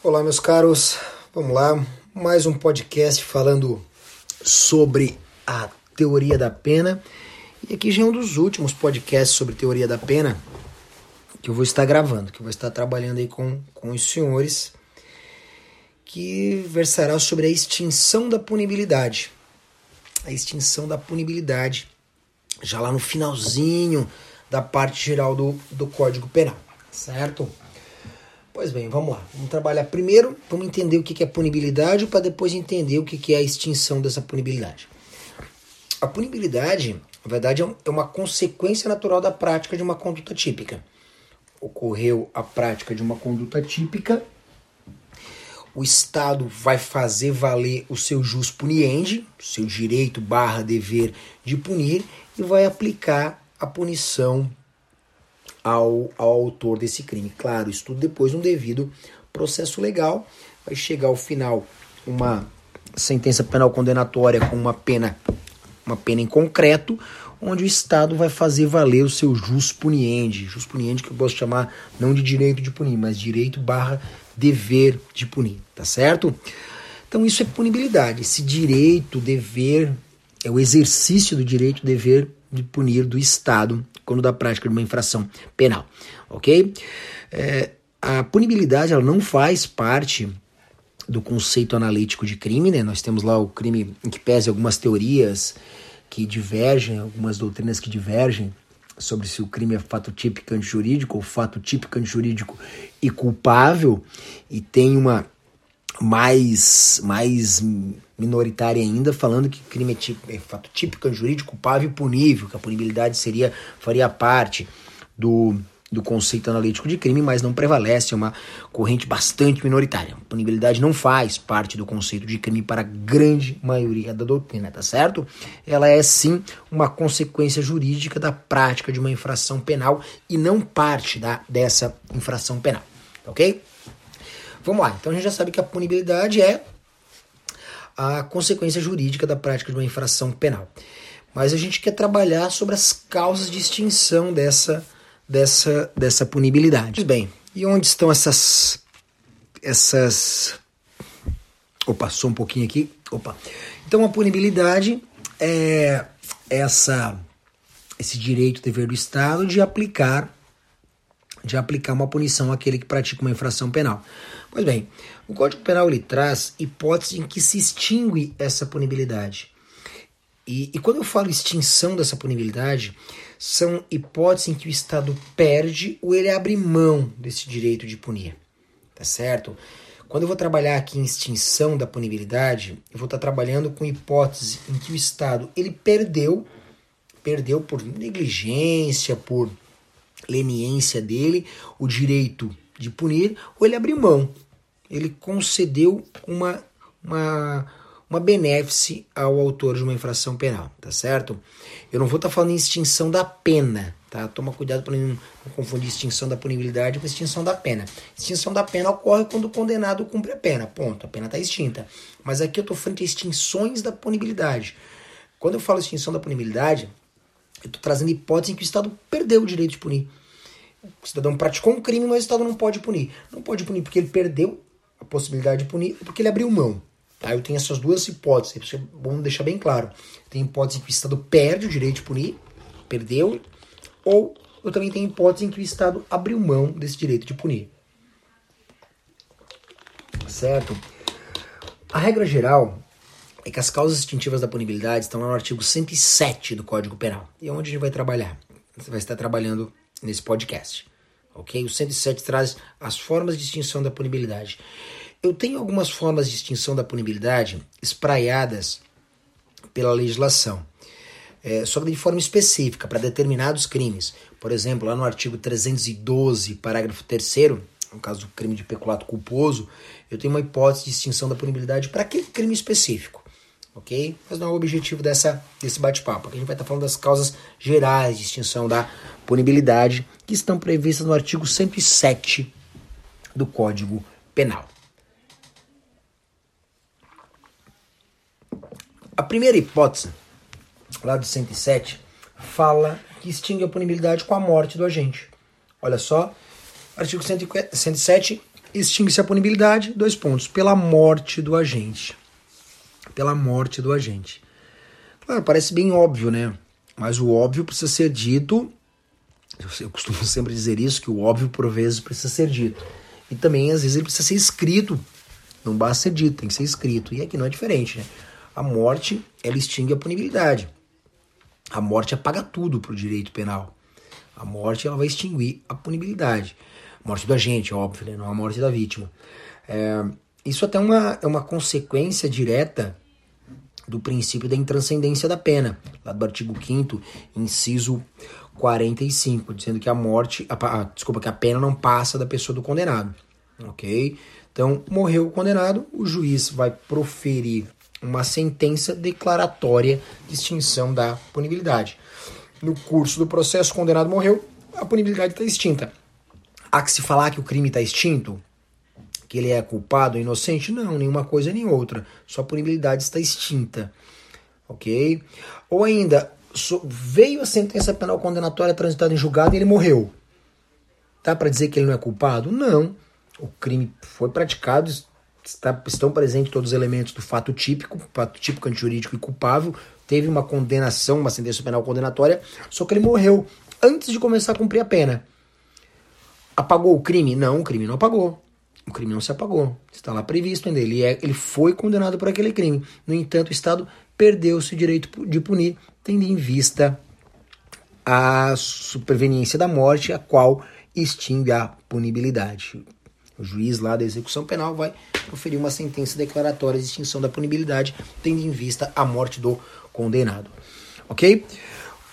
Olá, meus caros. Vamos lá. Mais um podcast falando sobre a teoria da pena. E aqui já é um dos últimos podcasts sobre teoria da pena que eu vou estar gravando, que eu vou estar trabalhando aí com, com os senhores, que versará sobre a extinção da punibilidade. A extinção da punibilidade, já lá no finalzinho da parte geral do, do Código Penal, certo? Pois bem, vamos lá. Vamos trabalhar primeiro, vamos entender o que é punibilidade para depois entender o que é a extinção dessa punibilidade. A punibilidade, na verdade, é, é uma consequência natural da prática de uma conduta típica. Ocorreu a prática de uma conduta típica, o Estado vai fazer valer o seu jus puniendi, seu direito barra dever de punir, e vai aplicar a punição ao, ao autor desse crime. Claro, isso tudo depois de um devido processo legal. Vai chegar ao final uma sentença penal condenatória com uma pena, uma pena em concreto, onde o Estado vai fazer valer o seu jus puniendi. Jus puniendi que eu posso chamar não de direito de punir, mas direito barra dever de punir, tá certo? Então isso é punibilidade, esse direito, dever, é o exercício do direito, dever de punir do Estado quando da prática de uma infração penal, ok? É, a punibilidade ela não faz parte do conceito analítico de crime, né? Nós temos lá o crime em que pese algumas teorias que divergem, algumas doutrinas que divergem sobre se o crime é fato típico antijurídico ou fato típico antijurídico e culpável, e tem uma mais, mais minoritária ainda, falando que crime é, típico, é fato típico, jurídico, culpável e punível, que a punibilidade seria, faria parte do, do conceito analítico de crime, mas não prevalece, é uma corrente bastante minoritária. A punibilidade não faz parte do conceito de crime para a grande maioria da doutrina, tá certo? Ela é sim uma consequência jurídica da prática de uma infração penal e não parte da, dessa infração penal, ok? Vamos lá, então a gente já sabe que a punibilidade é a consequência jurídica da prática de uma infração penal. Mas a gente quer trabalhar sobre as causas de extinção dessa, dessa, dessa punibilidade. Bem, e onde estão essas. essas. Opa, só um pouquinho aqui. Opa. Então a punibilidade é essa esse direito dever do Estado de aplicar de aplicar uma punição àquele que pratica uma infração penal. Pois bem, o Código Penal ele traz hipóteses em que se extingue essa punibilidade. E, e, quando eu falo extinção dessa punibilidade, são hipóteses em que o Estado perde ou ele abre mão desse direito de punir. Tá certo? Quando eu vou trabalhar aqui em extinção da punibilidade, eu vou estar trabalhando com hipóteses em que o Estado ele perdeu, perdeu por negligência, por leniência dele, o direito de punir, ou ele abriu mão. Ele concedeu uma, uma, uma benéfice ao autor de uma infração penal, tá certo? Eu não vou estar tá falando em extinção da pena, tá? Toma cuidado para não, confundir extinção da punibilidade com extinção da pena. Extinção da pena ocorre quando o condenado cumpre a pena, ponto. A pena está extinta. Mas aqui eu estou falando de extinções da punibilidade. Quando eu falo extinção da punibilidade, eu estou trazendo hipótese em que o Estado perdeu o direito de punir. O cidadão praticou um crime, mas o Estado não pode punir. Não pode punir porque ele perdeu a possibilidade de punir, porque ele abriu mão. Tá? Eu tenho essas duas hipóteses, é bom deixar bem claro. Tem hipótese em que o Estado perde o direito de punir, perdeu, ou eu também tenho hipótese em que o Estado abriu mão desse direito de punir. Certo? A regra geral é que as causas extintivas da punibilidade estão lá no artigo 107 do Código Penal. E é onde a gente vai trabalhar. Você vai estar trabalhando nesse podcast. Ok? O 107 traz as formas de extinção da punibilidade. Eu tenho algumas formas de extinção da punibilidade espraiadas pela legislação, é, só que de forma específica, para determinados crimes. Por exemplo, lá no artigo 312, parágrafo 3, no caso do crime de peculato culposo, eu tenho uma hipótese de extinção da punibilidade para aquele crime específico ok? Mas não é o objetivo dessa, desse bate-papo. Aqui a gente vai estar falando das causas gerais de extinção da punibilidade que estão previstas no artigo 107 do Código Penal. A primeira hipótese, lá do 107, fala que extingue a punibilidade com a morte do agente. Olha só, artigo 107, extingue-se a punibilidade, dois pontos, pela morte do agente. Pela morte do agente. Claro, parece bem óbvio, né? Mas o óbvio precisa ser dito. Eu costumo sempre dizer isso, que o óbvio por vezes precisa ser dito. E também, às vezes, ele precisa ser escrito. Não basta ser dito, tem que ser escrito. E aqui não é diferente, né? A morte, ela extingue a punibilidade. A morte apaga tudo para o direito penal. A morte ela vai extinguir a punibilidade. Morte do agente, óbvio, né? não a morte da vítima. É, isso até é uma, é uma consequência direta do princípio da intranscendência da pena, lá do artigo 5 inciso 45, dizendo que a morte, a, a, desculpa, que a pena não passa da pessoa do condenado, ok? Então, morreu o condenado, o juiz vai proferir uma sentença declaratória de extinção da punibilidade. No curso do processo, o condenado morreu, a punibilidade está extinta. Há que se falar que o crime está extinto? Que ele é culpado ou inocente? Não, nenhuma coisa nem outra. Sua punibilidade está extinta. Ok? Ou ainda, veio a sentença penal condenatória transitada em julgado e ele morreu. Dá para dizer que ele não é culpado? Não. O crime foi praticado, está, estão presentes todos os elementos do fato típico, fato típico antijurídico e culpável, teve uma condenação, uma sentença penal condenatória, só que ele morreu antes de começar a cumprir a pena. Apagou o crime? Não, o crime não apagou. O crime não se apagou. Está lá previsto ainda. Ele, é, ele foi condenado por aquele crime. No entanto, o Estado perdeu-se o direito de punir, tendo em vista a superveniência da morte, a qual extingue a punibilidade. O juiz lá da execução penal vai proferir uma sentença declaratória de extinção da punibilidade, tendo em vista a morte do condenado. Ok?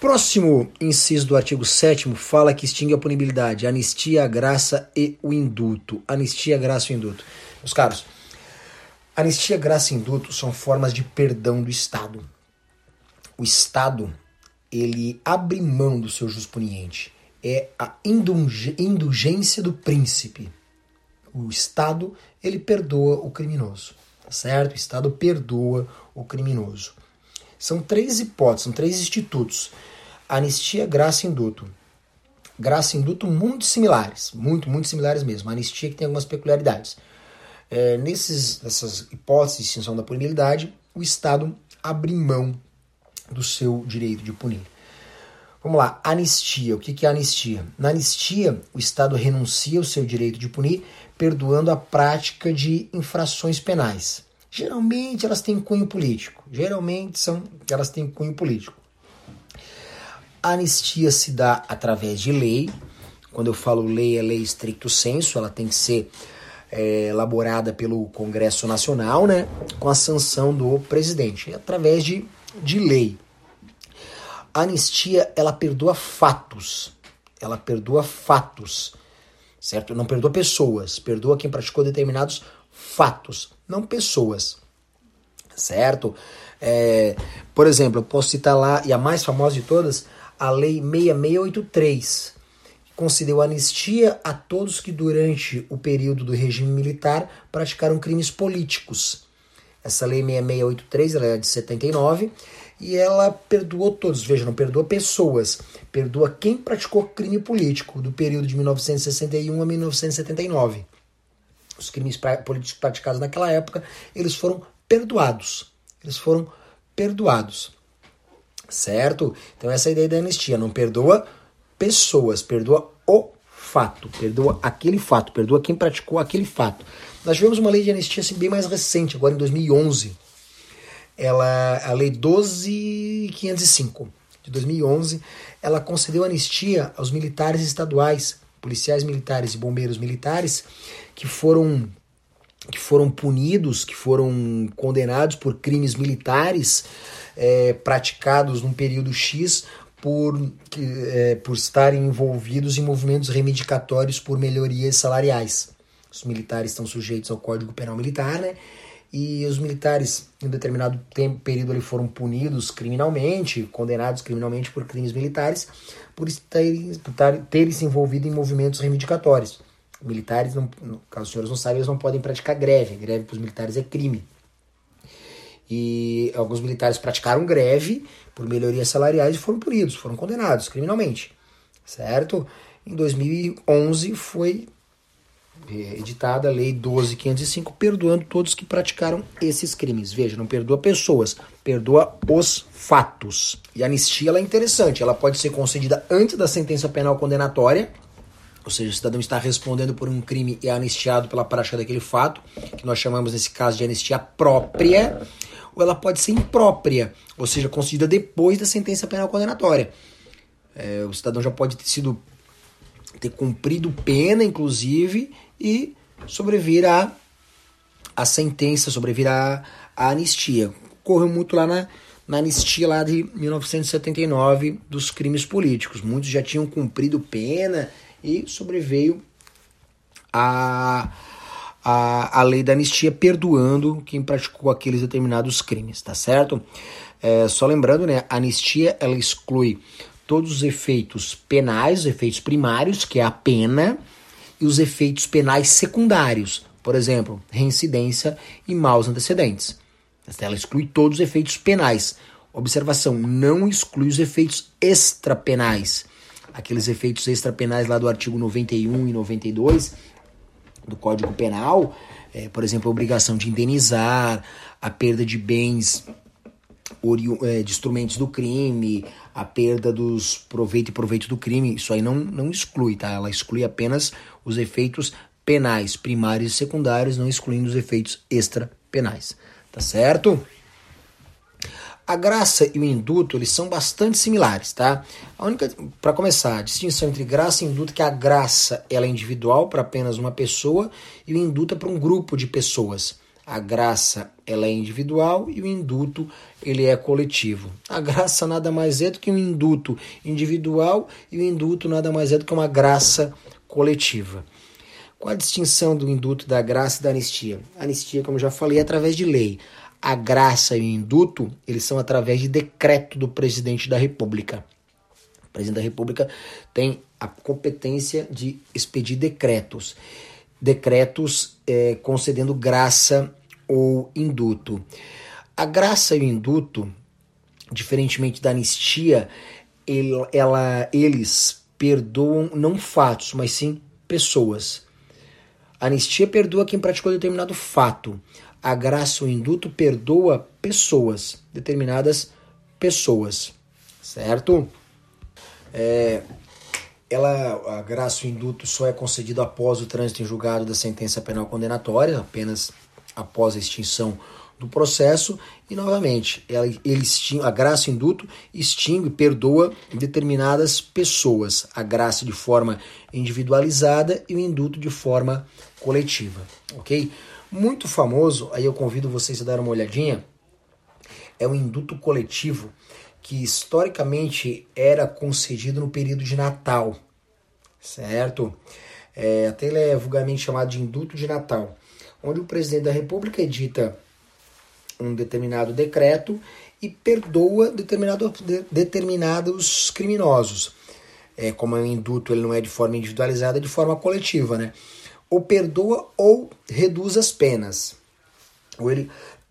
Próximo inciso do artigo 7 fala que extingue a punibilidade, anistia, a graça e o induto. Anistia, graça e induto. Meus caros, anistia, graça e induto são formas de perdão do Estado. O Estado, ele abre mão do seu jusponiente. É a indulgência do príncipe o Estado ele perdoa o criminoso, tá certo? O Estado perdoa o criminoso. São três hipóteses, são três institutos: anistia, graça e induto. Graça e induto muito similares, muito, muito similares mesmo. A anistia que tem algumas peculiaridades. É, nesses, nessas hipóteses de extinção da punibilidade, o Estado abre mão do seu direito de punir. Vamos lá, anistia. O que é anistia? Na anistia, o Estado renuncia ao seu direito de punir perdoando a prática de infrações penais. Geralmente elas têm cunho político. Geralmente são elas têm cunho político. A anistia se dá através de lei. Quando eu falo lei, é lei estricto senso, ela tem que ser é, elaborada pelo Congresso Nacional, né, com a sanção do presidente, através de, de lei. A anistia, ela perdoa fatos. Ela perdoa fatos certo? Não perdoa pessoas, perdoa quem praticou determinados fatos, não pessoas, certo? É, por exemplo, eu posso citar lá, e a mais famosa de todas, a Lei 6683, que concedeu anistia a todos que durante o período do regime militar praticaram crimes políticos. Essa Lei 6683 ela é de 79 e ela perdoou todos. Veja, não perdoa pessoas, perdoa quem praticou crime político do período de 1961 a 1979. Os crimes políticos praticados naquela época, eles foram perdoados. Eles foram perdoados. Certo? Então essa é a ideia da anistia. Não perdoa pessoas, perdoa o fato, perdoa aquele fato, perdoa quem praticou aquele fato. Nós tivemos uma lei de anistia assim, bem mais recente, agora em 2011, ela, a Lei 12.505 de 2011, ela concedeu anistia aos militares estaduais, policiais militares e bombeiros militares que foram que foram punidos, que foram condenados por crimes militares é, praticados num período X por, é, por estarem envolvidos em movimentos reivindicatórios por melhorias salariais. Os militares estão sujeitos ao Código Penal Militar, né? e os militares em um determinado tempo, período ali foram punidos criminalmente, condenados criminalmente por crimes militares, por terem, por terem se envolvido em movimentos reivindicatórios. Militares, não, caso os senhores não saibam, eles não podem praticar greve. Greve para os militares é crime. E alguns militares praticaram greve por melhorias salariais e foram punidos, foram condenados criminalmente, certo? Em 2011 foi é, editada a Lei 12.505, perdoando todos que praticaram esses crimes. Veja, não perdoa pessoas, perdoa os fatos. E a anistia é interessante, ela pode ser concedida antes da sentença penal condenatória, ou seja, o cidadão está respondendo por um crime e é anistiado pela prática daquele fato, que nós chamamos nesse caso de anistia própria, ou ela pode ser imprópria, ou seja, concedida depois da sentença penal condenatória. É, o cidadão já pode ter sido ter cumprido pena, inclusive, e sobrevir a, a sentença, sobrevir a, a anistia. Ocorreu muito lá na, na anistia lá de 1979 dos crimes políticos. Muitos já tinham cumprido pena e sobreveio a, a, a lei da anistia perdoando quem praticou aqueles determinados crimes, tá certo? É, só lembrando, né, a anistia ela exclui todos os efeitos penais, os efeitos primários, que é a pena, e os efeitos penais secundários, por exemplo, reincidência e maus antecedentes. Ela exclui todos os efeitos penais. Observação, não exclui os efeitos extrapenais. Aqueles efeitos extrapenais lá do artigo 91 e 92 do Código Penal, é, por exemplo, a obrigação de indenizar, a perda de bens é, de instrumentos do crime, a perda dos proveito e proveito do crime, isso aí não, não exclui, tá? Ela exclui apenas os efeitos penais primários e secundários, não excluindo os efeitos extra-penais, tá certo? A graça e o induto, eles são bastante similares, tá? A única, para começar, a distinção entre graça e induto é que a graça ela é individual para apenas uma pessoa e o induto é para um grupo de pessoas. A graça ela é individual e o induto ele é coletivo. A graça nada mais é do que um induto individual e o induto nada mais é do que uma graça coletiva. Qual a distinção do induto da graça e da anistia? A anistia, como já falei, é através de lei. A graça e o induto, eles são através de decreto do presidente da República. O presidente da República tem a competência de expedir decretos decretos é, concedendo graça ou induto. A graça e o induto, diferentemente da anistia, ele, ela, eles perdoam não fatos, mas sim pessoas. A anistia perdoa quem praticou determinado fato. A graça ou induto perdoa pessoas, determinadas pessoas, certo? É, ela, a graça o induto só é concedido após o trânsito em julgado da sentença penal condenatória, apenas após a extinção do processo. E novamente ela, ele extingue, a graça induto extingue perdoa determinadas pessoas. A graça de forma individualizada e o induto de forma coletiva ok muito famoso aí eu convido vocês a dar uma olhadinha é o induto coletivo que historicamente era concedido no período de Natal, certo? É, até ele é vulgarmente chamado de induto de Natal, onde o presidente da República edita um determinado decreto e perdoa determinado, de, determinados criminosos. É, como é um induto, ele não é de forma individualizada, é de forma coletiva, né? Ou perdoa ou reduz as penas. Ou ele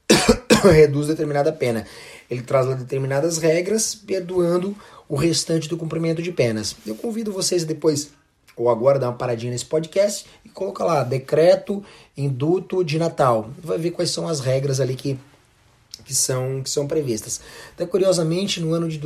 reduz determinada pena. Ele traz lá determinadas regras, perdoando o restante do cumprimento de penas. Eu convido vocês depois, ou agora, dar uma paradinha nesse podcast e colocar lá decreto induto de Natal. Vai ver quais são as regras ali que, que, são, que são previstas. Até curiosamente, no ano de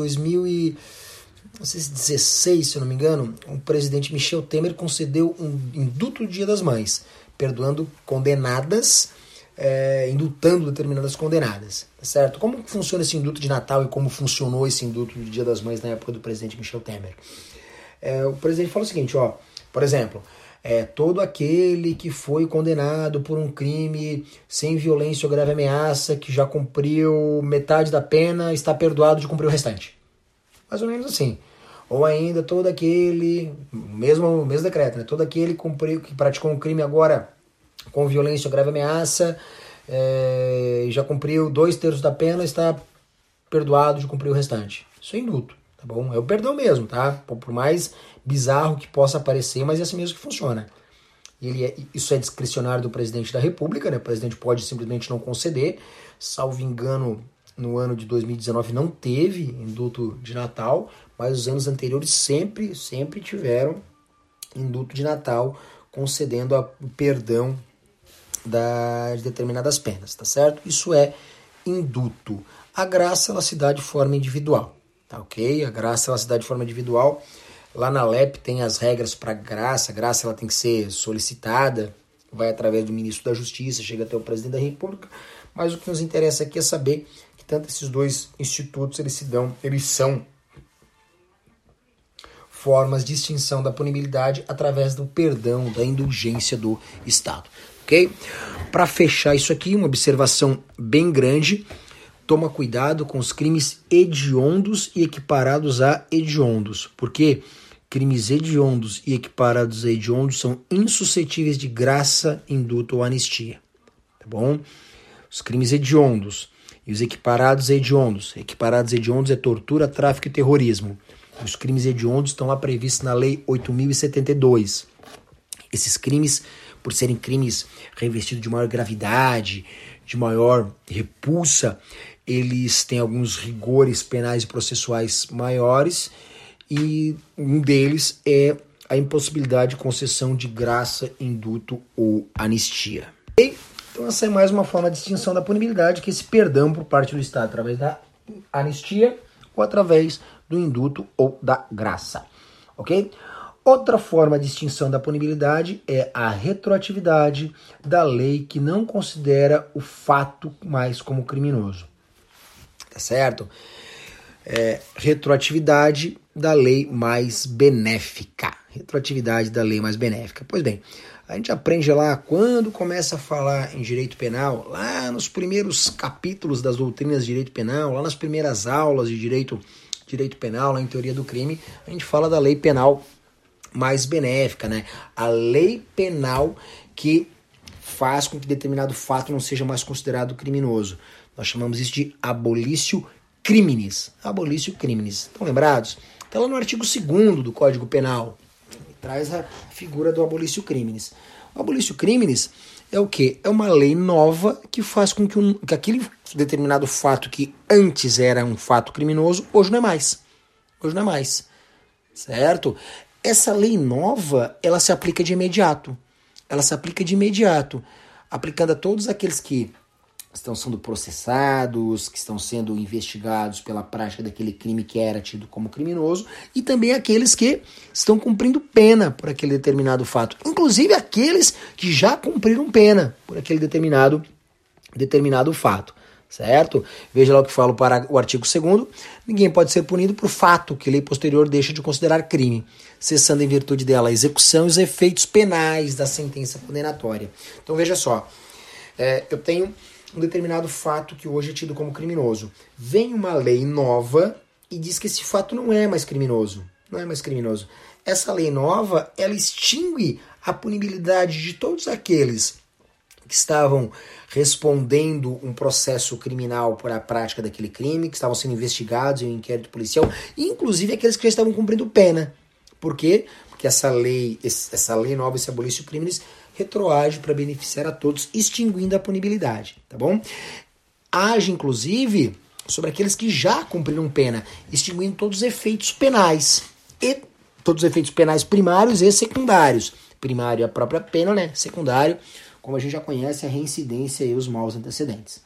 2016, se eu não me engano, o presidente Michel Temer concedeu um induto do Dia das Mães, perdoando condenadas é, indutando determinadas condenadas, tá certo? Como funciona esse induto de Natal e como funcionou esse induto do Dia das Mães na época do presidente Michel Temer? É, o presidente fala o seguinte, ó, por exemplo, é, todo aquele que foi condenado por um crime sem violência ou grave ameaça, que já cumpriu metade da pena, está perdoado de cumprir o restante. Mais ou menos assim. Ou ainda todo aquele, mesmo, mesmo decreto, né? todo aquele que, cumpriu, que praticou um crime agora com violência ou grave ameaça, é, já cumpriu dois terços da pena, está perdoado de cumprir o restante. Isso é induto, tá bom? É o perdão mesmo, tá? Por mais bizarro que possa parecer, mas é assim mesmo que funciona. Ele é, isso é discricionário do presidente da República, né? O presidente pode simplesmente não conceder. Salvo engano, no ano de 2019 não teve induto de Natal, mas os anos anteriores sempre, sempre tiveram induto de Natal concedendo o perdão da, de determinadas penas, tá certo? Isso é induto. A graça ela se dá de forma individual, tá ok? A graça ela se dá de forma individual. Lá na LEP tem as regras para graça. A graça ela tem que ser solicitada, vai através do ministro da Justiça, chega até o presidente da República. Mas o que nos interessa aqui é saber que tanto esses dois institutos eles se dão, eles são formas de extinção da punibilidade através do perdão, da indulgência do Estado. Ok? Para fechar isso aqui, uma observação bem grande. Toma cuidado com os crimes hediondos e equiparados a hediondos, porque crimes hediondos e equiparados a hediondos são insuscetíveis de graça, induto ou anistia. Tá bom? Os crimes hediondos e os equiparados a hediondos. Equiparados a hediondos é tortura, tráfico e terrorismo. Os crimes hediondos estão lá previstos na Lei 8072. Esses crimes, por serem crimes revestidos de maior gravidade, de maior repulsa, eles têm alguns rigores penais e processuais maiores e um deles é a impossibilidade de concessão de graça, induto ou anistia. Então essa é mais uma forma de extinção da punibilidade, que é esse perdão por parte do Estado através da anistia ou através do induto ou da graça. Ok? Outra forma de extinção da punibilidade é a retroatividade da lei que não considera o fato mais como criminoso. Tá certo? É, retroatividade da lei mais benéfica. Retroatividade da lei mais benéfica. Pois bem, a gente aprende lá quando começa a falar em direito penal, lá nos primeiros capítulos das doutrinas de direito penal, lá nas primeiras aulas de direito, direito penal, lá em teoria do crime, a gente fala da lei penal mais benéfica, né? A lei penal que faz com que determinado fato não seja mais considerado criminoso. Nós chamamos isso de abolício criminis. Abolício criminis. Estão lembrados? Está lá no artigo 2 do Código Penal traz a figura do abolício criminis. O abolício criminis é o que? É uma lei nova que faz com que, um, que aquele determinado fato que antes era um fato criminoso, hoje não é mais. Hoje não é mais. Certo? Essa lei nova, ela se aplica de imediato. Ela se aplica de imediato, aplicando a todos aqueles que estão sendo processados, que estão sendo investigados pela prática daquele crime que era tido como criminoso, e também aqueles que estão cumprindo pena por aquele determinado fato, inclusive aqueles que já cumpriram pena por aquele determinado determinado fato, certo? Veja lá o que fala para o artigo 2 ninguém pode ser punido por fato que lei posterior deixa de considerar crime, cessando em virtude dela a execução e os efeitos penais da sentença condenatória. Então veja só, é, eu tenho um determinado fato que hoje é tido como criminoso. Vem uma lei nova e diz que esse fato não é mais criminoso. Não é mais criminoso. Essa lei nova, ela extingue a punibilidade de todos aqueles que estavam respondendo um processo criminal por a prática daquele crime, que estavam sendo investigados em um inquérito policial, inclusive aqueles que já estavam cumprindo pena. Por quê? Porque essa lei, essa lei nova, esse abolício crimes, retroage para beneficiar a todos, extinguindo a punibilidade, tá bom? Age, inclusive, sobre aqueles que já cumpriram pena, extinguindo todos os efeitos penais e todos os efeitos penais primários e secundários. Primário é a própria pena, né? Secundário, como a gente já conhece, a reincidência e os maus antecedentes.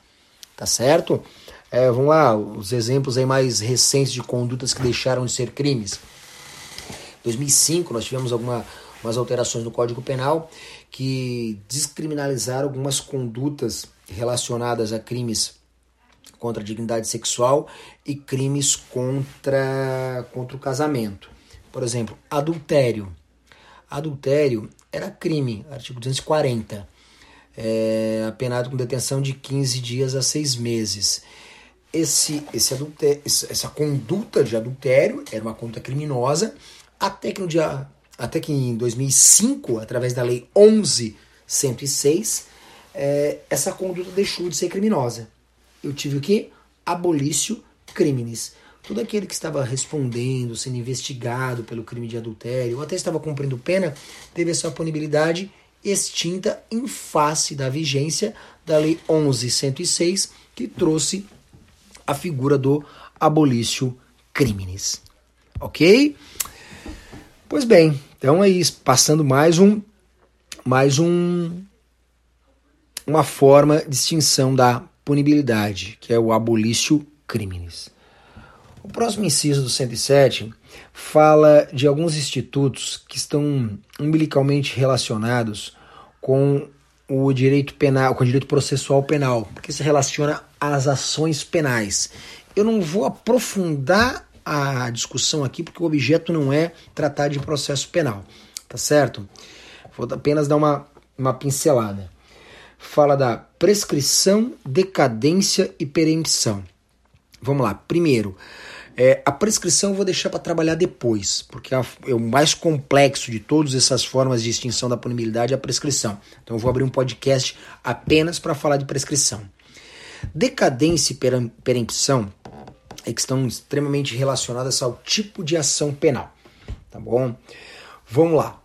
Tá certo? É, vamos lá, os exemplos aí mais recentes de condutas que deixaram de ser crimes. 2005 nós tivemos alguma, algumas alterações no Código Penal que descriminalizaram algumas condutas relacionadas a crimes contra a dignidade sexual e crimes contra, contra o casamento. Por exemplo, adultério. Adultério era crime, artigo 240, é, apenado com detenção de 15 dias a 6 meses. Esse, esse adultério, essa conduta de adultério era uma conduta criminosa, até que no dia até que em 2005, através da Lei 11.106, é, essa conduta deixou de ser criminosa. Eu tive o que? Abolício crimes. Todo aquele que estava respondendo, sendo investigado pelo crime de adultério, ou até estava cumprindo pena, teve a sua punibilidade extinta em face da vigência da Lei 11.106, que trouxe a figura do abolício crimes. Ok? Pois bem, então é isso, passando mais um mais um, uma forma de extinção da punibilidade, que é o abolício criminis. O próximo inciso do 107 fala de alguns institutos que estão umbilicalmente relacionados com o direito penal, com o direito processual penal, porque se relaciona às ações penais. Eu não vou aprofundar a discussão aqui porque o objeto não é tratar de processo penal, tá certo? Vou apenas dar uma, uma pincelada. Fala da prescrição, decadência e perempção. Vamos lá. Primeiro, é, a prescrição eu vou deixar para trabalhar depois, porque é, é o mais complexo de todas essas formas de extinção da punibilidade é a prescrição. Então eu vou abrir um podcast apenas para falar de prescrição. Decadência e perempção é que estão extremamente relacionadas ao tipo de ação penal, tá bom? Vamos lá.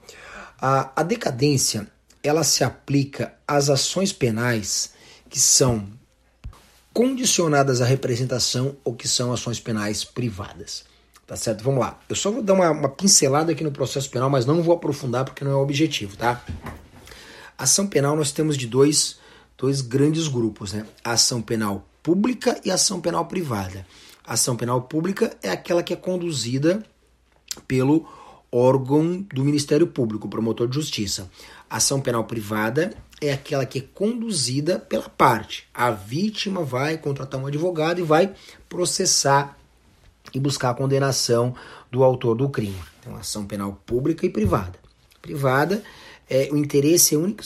A, a decadência ela se aplica às ações penais que são condicionadas à representação ou que são ações penais privadas. Tá certo? Vamos lá. Eu só vou dar uma, uma pincelada aqui no processo penal, mas não vou aprofundar porque não é o objetivo, tá? Ação penal nós temos de dois, dois grandes grupos, né? A ação penal pública e a ação penal privada. Ação penal pública é aquela que é conduzida pelo órgão do Ministério Público, promotor de justiça. Ação penal privada é aquela que é conduzida pela parte. A vítima vai contratar um advogado e vai processar e buscar a condenação do autor do crime. Então, ação penal pública e privada. Privada, é, o interesse é único,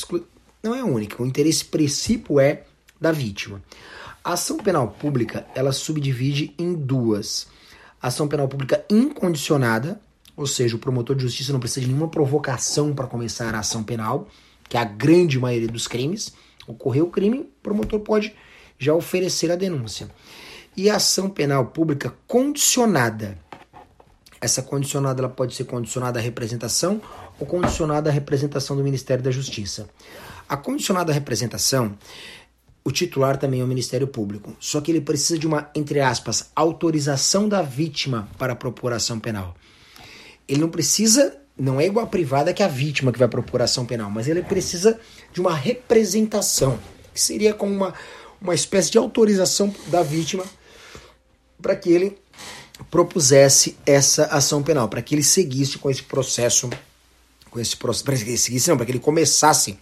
não é único, o interesse princípio é da vítima. A ação penal pública, ela subdivide em duas. Ação penal pública incondicionada, ou seja, o promotor de justiça não precisa de nenhuma provocação para começar a ação penal, que é a grande maioria dos crimes. Ocorreu o crime, o promotor pode já oferecer a denúncia. E a ação penal pública condicionada. Essa condicionada ela pode ser condicionada à representação ou condicionada à representação do Ministério da Justiça. A condicionada à representação, o titular também é o Ministério Público, só que ele precisa de uma, entre aspas, autorização da vítima para propor ação penal. Ele não precisa não é igual a privada que é a vítima que vai propor ação penal, mas ele precisa de uma representação, que seria como uma, uma espécie de autorização da vítima para que ele propusesse essa ação penal, para que ele seguisse com esse processo, com esse processo, para que ele seguisse, não, para que ele começasse,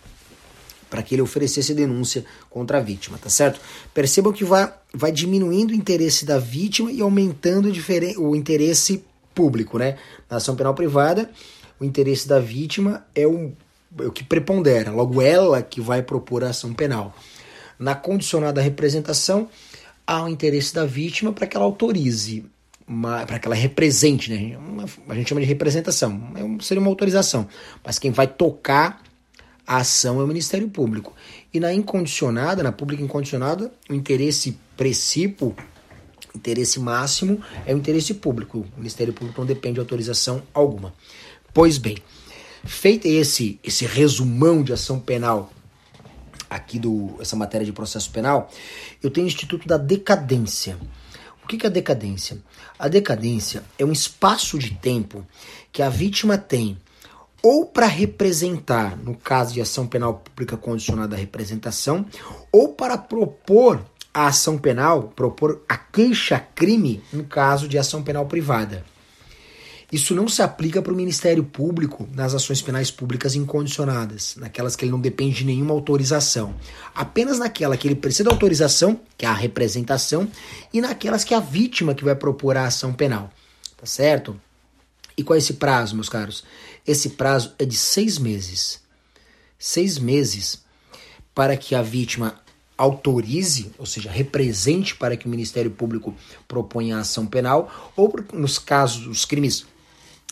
para que ele oferecesse denúncia contra a vítima, tá certo? Percebam que vai, vai diminuindo o interesse da vítima e aumentando o interesse público, né? Na ação penal privada, o interesse da vítima é o, é o que prepondera, logo ela que vai propor a ação penal. Na condicionada representação, há o interesse da vítima para que ela autorize, para que ela represente, né? Uma, a gente chama de representação, é seria uma autorização, mas quem vai tocar a ação é o Ministério Público. E na incondicionada, na pública incondicionada, o interesse princípio, interesse máximo é o interesse público. O Ministério Público não depende de autorização alguma. Pois bem, feito esse, esse resumão de ação penal aqui do essa matéria de processo penal, eu tenho o Instituto da Decadência. O que é a decadência? A decadência é um espaço de tempo que a vítima tem ou para representar, no caso de ação penal pública condicionada à representação, ou para propor a ação penal, propor a queixa-crime no caso de ação penal privada. Isso não se aplica para o Ministério Público nas ações penais públicas incondicionadas, naquelas que ele não depende de nenhuma autorização. Apenas naquela que ele precisa de autorização, que é a representação, e naquelas que é a vítima que vai propor a ação penal. Tá certo? E qual é esse prazo, meus caros? Esse prazo é de seis meses. Seis meses para que a vítima autorize, ou seja, represente para que o Ministério Público proponha a ação penal, ou nos casos dos crimes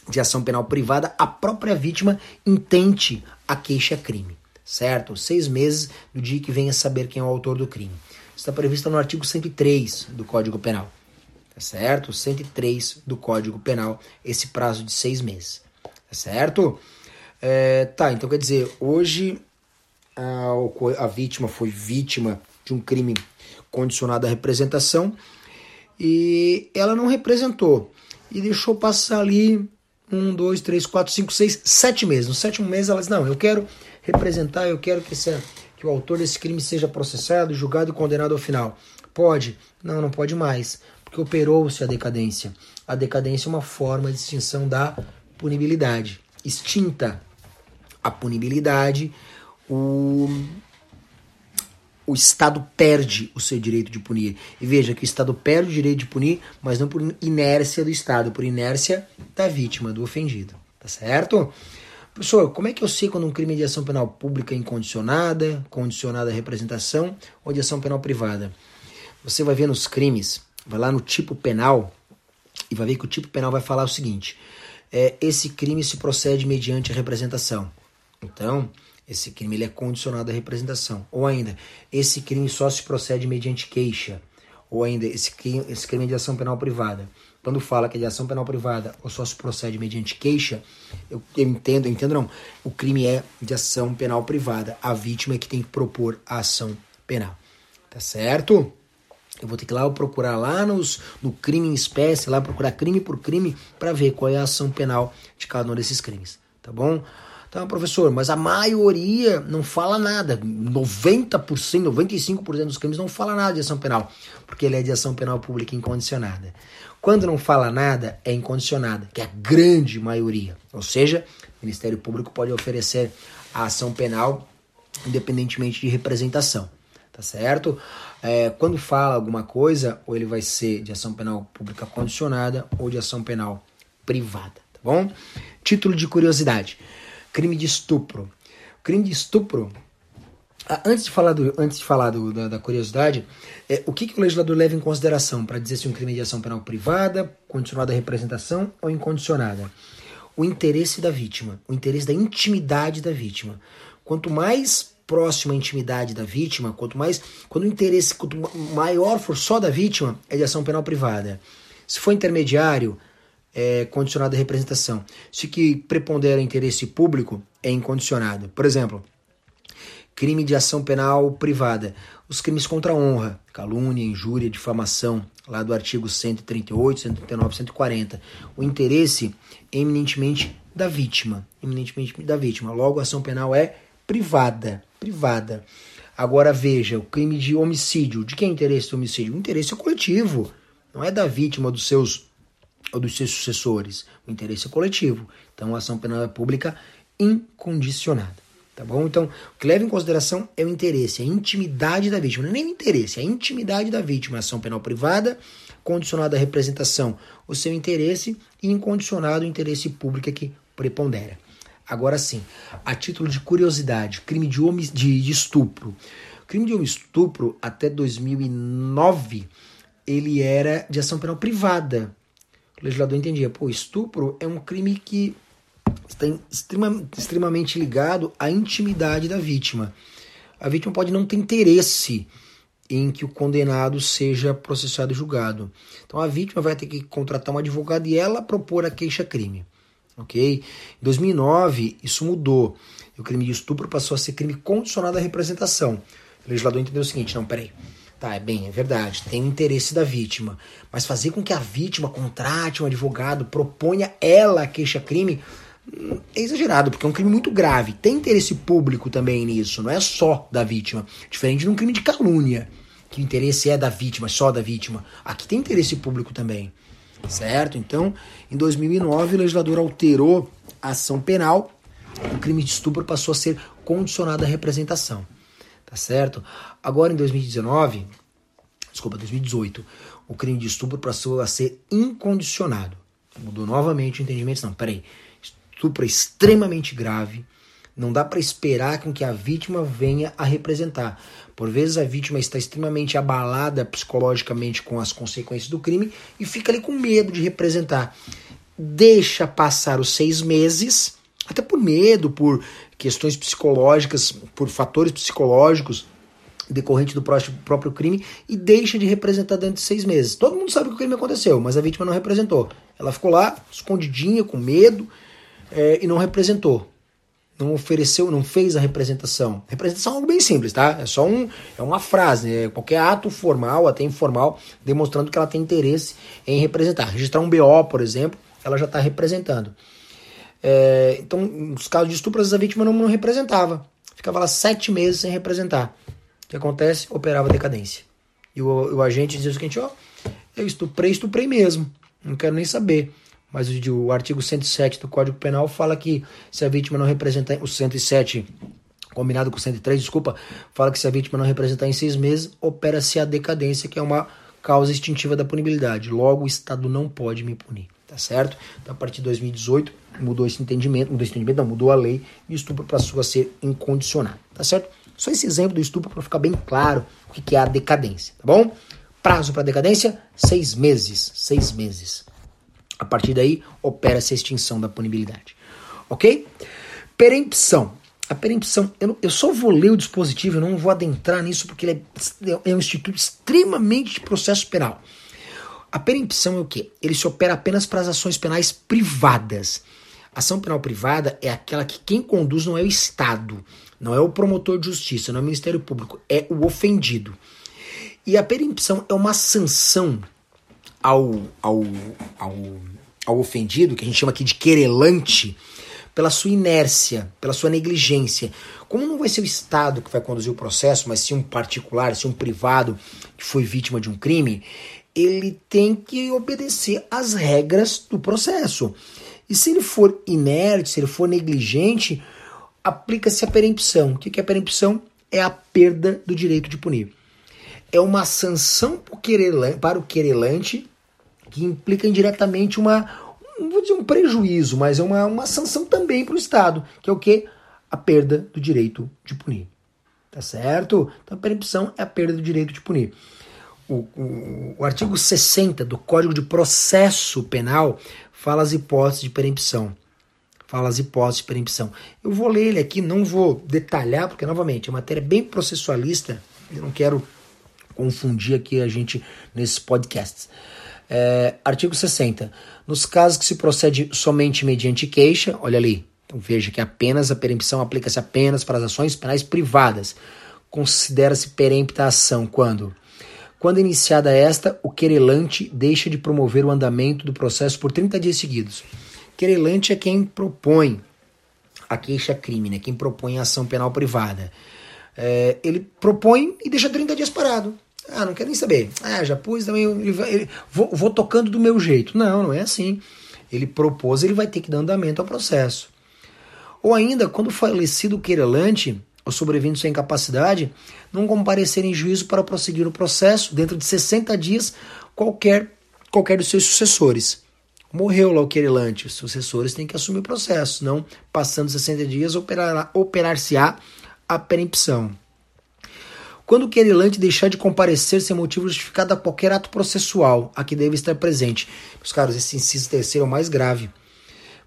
de ação penal privada, a própria vítima intente a queixa-crime, certo? Seis meses do dia que venha saber quem é o autor do crime. Está previsto no artigo 103 do Código Penal, tá certo? 103 do Código Penal, esse prazo de seis meses, certo? É, tá, então quer dizer, hoje a, a vítima foi vítima de um crime condicionado à representação e ela não representou e deixou passar ali um, dois, três, quatro, cinco, seis, sete meses. No sétimo mês ela diz, não, eu quero representar, eu quero que, esse, que o autor desse crime seja processado, julgado e condenado ao final. Pode? Não, não pode mais, porque operou-se a decadência. A decadência é uma forma de extinção da punibilidade. Extinta a punibilidade, o o Estado perde o seu direito de punir. E veja que o Estado perde o direito de punir, mas não por inércia do Estado, por inércia da vítima, do ofendido. Tá certo? Professor, como é que eu sei quando um crime de ação penal pública é incondicionada, condicionada à representação ou de ação penal privada? Você vai ver nos crimes, vai lá no tipo penal e vai ver que o tipo penal vai falar o seguinte: é, esse crime se procede mediante a representação. Então, esse crime ele é condicionado à representação. Ou ainda, esse crime só se procede mediante queixa. Ou ainda, esse crime, esse crime é de ação penal privada. Quando fala que é de ação penal privada ou só se procede mediante queixa, eu, eu entendo, eu entendo não. O crime é de ação penal privada. A vítima é que tem que propor a ação penal. Tá certo? Eu vou ter que ir lá procurar lá nos, no crime em espécie, lá procurar crime por crime, para ver qual é a ação penal de cada um desses crimes. Tá bom? Então, professor, mas a maioria não fala nada. 90%, 95% dos crimes não fala nada de ação penal, porque ele é de ação penal pública incondicionada. Quando não fala nada, é incondicionada, que é a grande maioria. Ou seja, o Ministério Público pode oferecer a ação penal independentemente de representação. Tá certo? É, quando fala alguma coisa, ou ele vai ser de ação penal pública condicionada ou de ação penal privada, tá bom? Título de curiosidade crime de estupro. Crime de estupro, antes de falar, do, antes de falar do, da, da, curiosidade, é, o que, que o legislador leva em consideração para dizer se um crime de ação penal privada, condicionada à representação ou incondicionada? O interesse da vítima, o interesse da intimidade da vítima. Quanto mais próxima a intimidade da vítima, quanto mais, quando o interesse quanto maior for só da vítima, é de ação penal privada. Se for intermediário, é condicionado à representação. Se que prepondera o interesse público é incondicionado. Por exemplo, crime de ação penal privada, os crimes contra a honra, calúnia, injúria, difamação, lá do artigo 138, 139, 140. O interesse eminentemente da vítima, eminentemente da vítima. Logo, a ação penal é privada, privada. Agora veja, o crime de homicídio, de quem é interesse do homicídio? O interesse é coletivo, não é da vítima, dos seus ou dos seus sucessores. O interesse é coletivo. Então, a ação penal é pública incondicionada. Tá bom? Então, o que leva em consideração é o interesse, a intimidade da vítima. Não é nem o interesse, é a intimidade da vítima. A ação penal privada, condicionada à representação, o seu interesse, e incondicionado o interesse público que prepondera. Agora sim, a título de curiosidade, crime de, homem, de, de estupro. O crime de estupro, até 2009, ele era de ação penal privada o legislador entendia, pô, estupro é um crime que está extrema, extremamente ligado à intimidade da vítima. A vítima pode não ter interesse em que o condenado seja processado e julgado. Então a vítima vai ter que contratar um advogado e ela propor a queixa-crime. Ok? Em 2009, isso mudou. E o crime de estupro passou a ser crime condicionado à representação. O legislador entendeu o seguinte: não, peraí. Tá, é bem, é verdade, tem o interesse da vítima. Mas fazer com que a vítima contrate um advogado, proponha ela a queixa-crime, hum, é exagerado, porque é um crime muito grave. Tem interesse público também nisso, não é só da vítima. Diferente de um crime de calúnia, que o interesse é da vítima, só da vítima. Aqui tem interesse público também, certo? Então, em 2009, o legislador alterou a ação penal, o crime de estupro passou a ser condicionado à representação tá certo? Agora em 2019, desculpa, 2018, o crime de estupro passou a ser incondicionado. Mudou novamente o entendimento. Não, peraí, estupro é extremamente grave, não dá para esperar com que a vítima venha a representar. Por vezes a vítima está extremamente abalada psicologicamente com as consequências do crime e fica ali com medo de representar. Deixa passar os seis meses, até por medo, por questões psicológicas, por fatores psicológicos decorrente do próprio crime e deixa de representar dentro de seis meses. Todo mundo sabe que o crime aconteceu, mas a vítima não representou. Ela ficou lá, escondidinha, com medo, é, e não representou. Não ofereceu, não fez a representação. Representação é algo bem simples, tá? É só um, é uma frase, é qualquer ato formal, até informal, demonstrando que ela tem interesse em representar. Registrar um BO, por exemplo, ela já está representando. É, então, nos casos de vezes a vítima não, não representava. Ficava lá sete meses sem representar. O que acontece? Operava decadência. E o, o agente dizia o seguinte: ó, eu estuprei, estuprei mesmo. Não quero nem saber. Mas o, o artigo 107 do Código Penal fala que se a vítima não representar. O 107 combinado com 103, desculpa, fala que se a vítima não representar em seis meses, opera-se a decadência, que é uma causa extintiva da punibilidade. Logo, o Estado não pode me punir, tá certo? Então, a partir de 2018, mudou esse entendimento, mudou esse entendimento, não, mudou a lei e o estupro passou a ser incondicionado, tá certo? Só esse exemplo do estupro para ficar bem claro o que é a decadência, tá bom? Prazo para decadência, seis meses, seis meses. A partir daí, opera-se a extinção da punibilidade. Ok? Perempção. A perempção, eu, eu, só vou ler o dispositivo, eu não vou adentrar nisso porque ele é, é um instituto extremamente de processo penal. A perempção é o quê? Ele se opera apenas para as ações penais privadas. Ação penal privada é aquela que quem conduz não é o Estado, não é o promotor de justiça, não é o Ministério Público, é o ofendido. E a perempção é uma sanção ao, ao, ao, ao ofendido, que a gente chama aqui de querelante, pela sua inércia, pela sua negligência. Como não vai ser o Estado que vai conduzir o processo, mas sim um particular, sim um privado que foi vítima de um crime, ele tem que obedecer às regras do processo. E se ele for inerte, se ele for negligente, aplica-se a perempção. O que é a perempção? É a perda do direito de punir. É uma sanção para o querelante que implica indiretamente uma, vou dizer um prejuízo, mas é uma, uma sanção também para o Estado, que é o que? A perda do direito de punir. Tá certo? Então a perempção é a perda do direito de punir. O, o, o artigo 60 do Código de Processo Penal fala as hipóteses de perempção. Fala as hipóteses de perempção. Eu vou ler ele aqui, não vou detalhar, porque, novamente, é uma matéria bem processualista. Eu não quero confundir aqui a gente nesses podcasts. É, artigo 60. Nos casos que se procede somente mediante queixa, olha ali, então veja que apenas a perempção aplica-se apenas para as ações penais privadas. Considera-se perempta a ação quando? Quando iniciada esta, o querelante deixa de promover o andamento do processo por 30 dias seguidos. Querelante é quem propõe a queixa-crime, né? quem propõe a ação penal privada. É, ele propõe e deixa 30 dias parado. Ah, não quero nem saber. Ah, já pus também. Vou, vou tocando do meu jeito. Não, não é assim. Ele propôs, ele vai ter que dar andamento ao processo. Ou ainda, quando falecido o querelante, ou sobrevindo sua incapacidade, não comparecer em juízo para prosseguir o processo dentro de 60 dias qualquer, qualquer dos seus sucessores. Morreu lá o querelante, os sucessores têm que assumir o processo, não passando 60 dias operar-se-á operar a perempção. Quando o querelante deixar de comparecer sem motivo justificado a qualquer ato processual a que deve estar presente. Meus caros, esse inciso terceiro é o mais grave.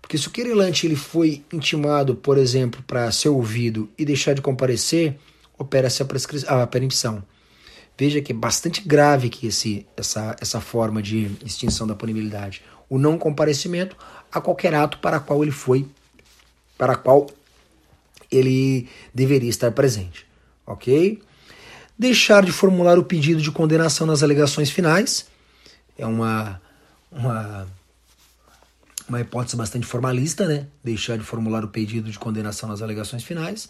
Porque se o querelante ele foi intimado, por exemplo, para ser ouvido e deixar de comparecer, opera-se a, a permissão. Veja que é bastante grave que esse, essa, essa forma de extinção da punibilidade. O não comparecimento a qualquer ato para qual ele foi, para qual ele deveria estar presente. Ok? Deixar de formular o pedido de condenação nas alegações finais. É uma, uma, uma hipótese bastante formalista, né? Deixar de formular o pedido de condenação nas alegações finais.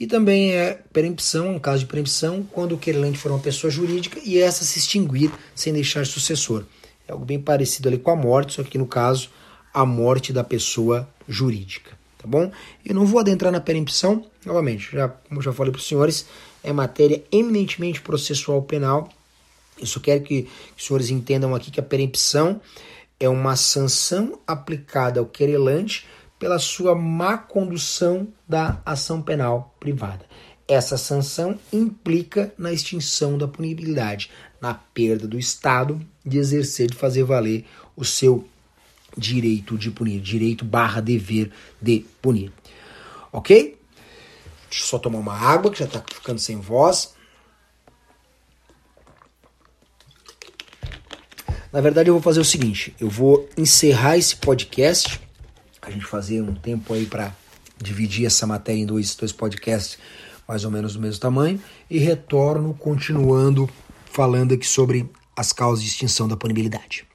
E também é perempção, um caso de perempção, quando o querelante for uma pessoa jurídica e essa se extinguir sem deixar sucessor. É algo bem parecido ali com a morte, só que no caso, a morte da pessoa jurídica. Tá bom? Eu não vou adentrar na perempção, novamente, já, como já falei para os senhores, é matéria eminentemente processual penal. Eu só quero que, que os senhores entendam aqui que a perempção é uma sanção aplicada ao querelante pela sua má condução da ação penal privada. Essa sanção implica na extinção da punibilidade, na perda do Estado de exercer, de fazer valer o seu direito de punir, direito barra dever de punir. Ok? Deixa eu só tomar uma água, que já está ficando sem voz. Na verdade, eu vou fazer o seguinte: eu vou encerrar esse podcast. A gente fazer um tempo aí para dividir essa matéria em dois, dois podcasts mais ou menos do mesmo tamanho e retorno continuando falando aqui sobre as causas de extinção da punibilidade.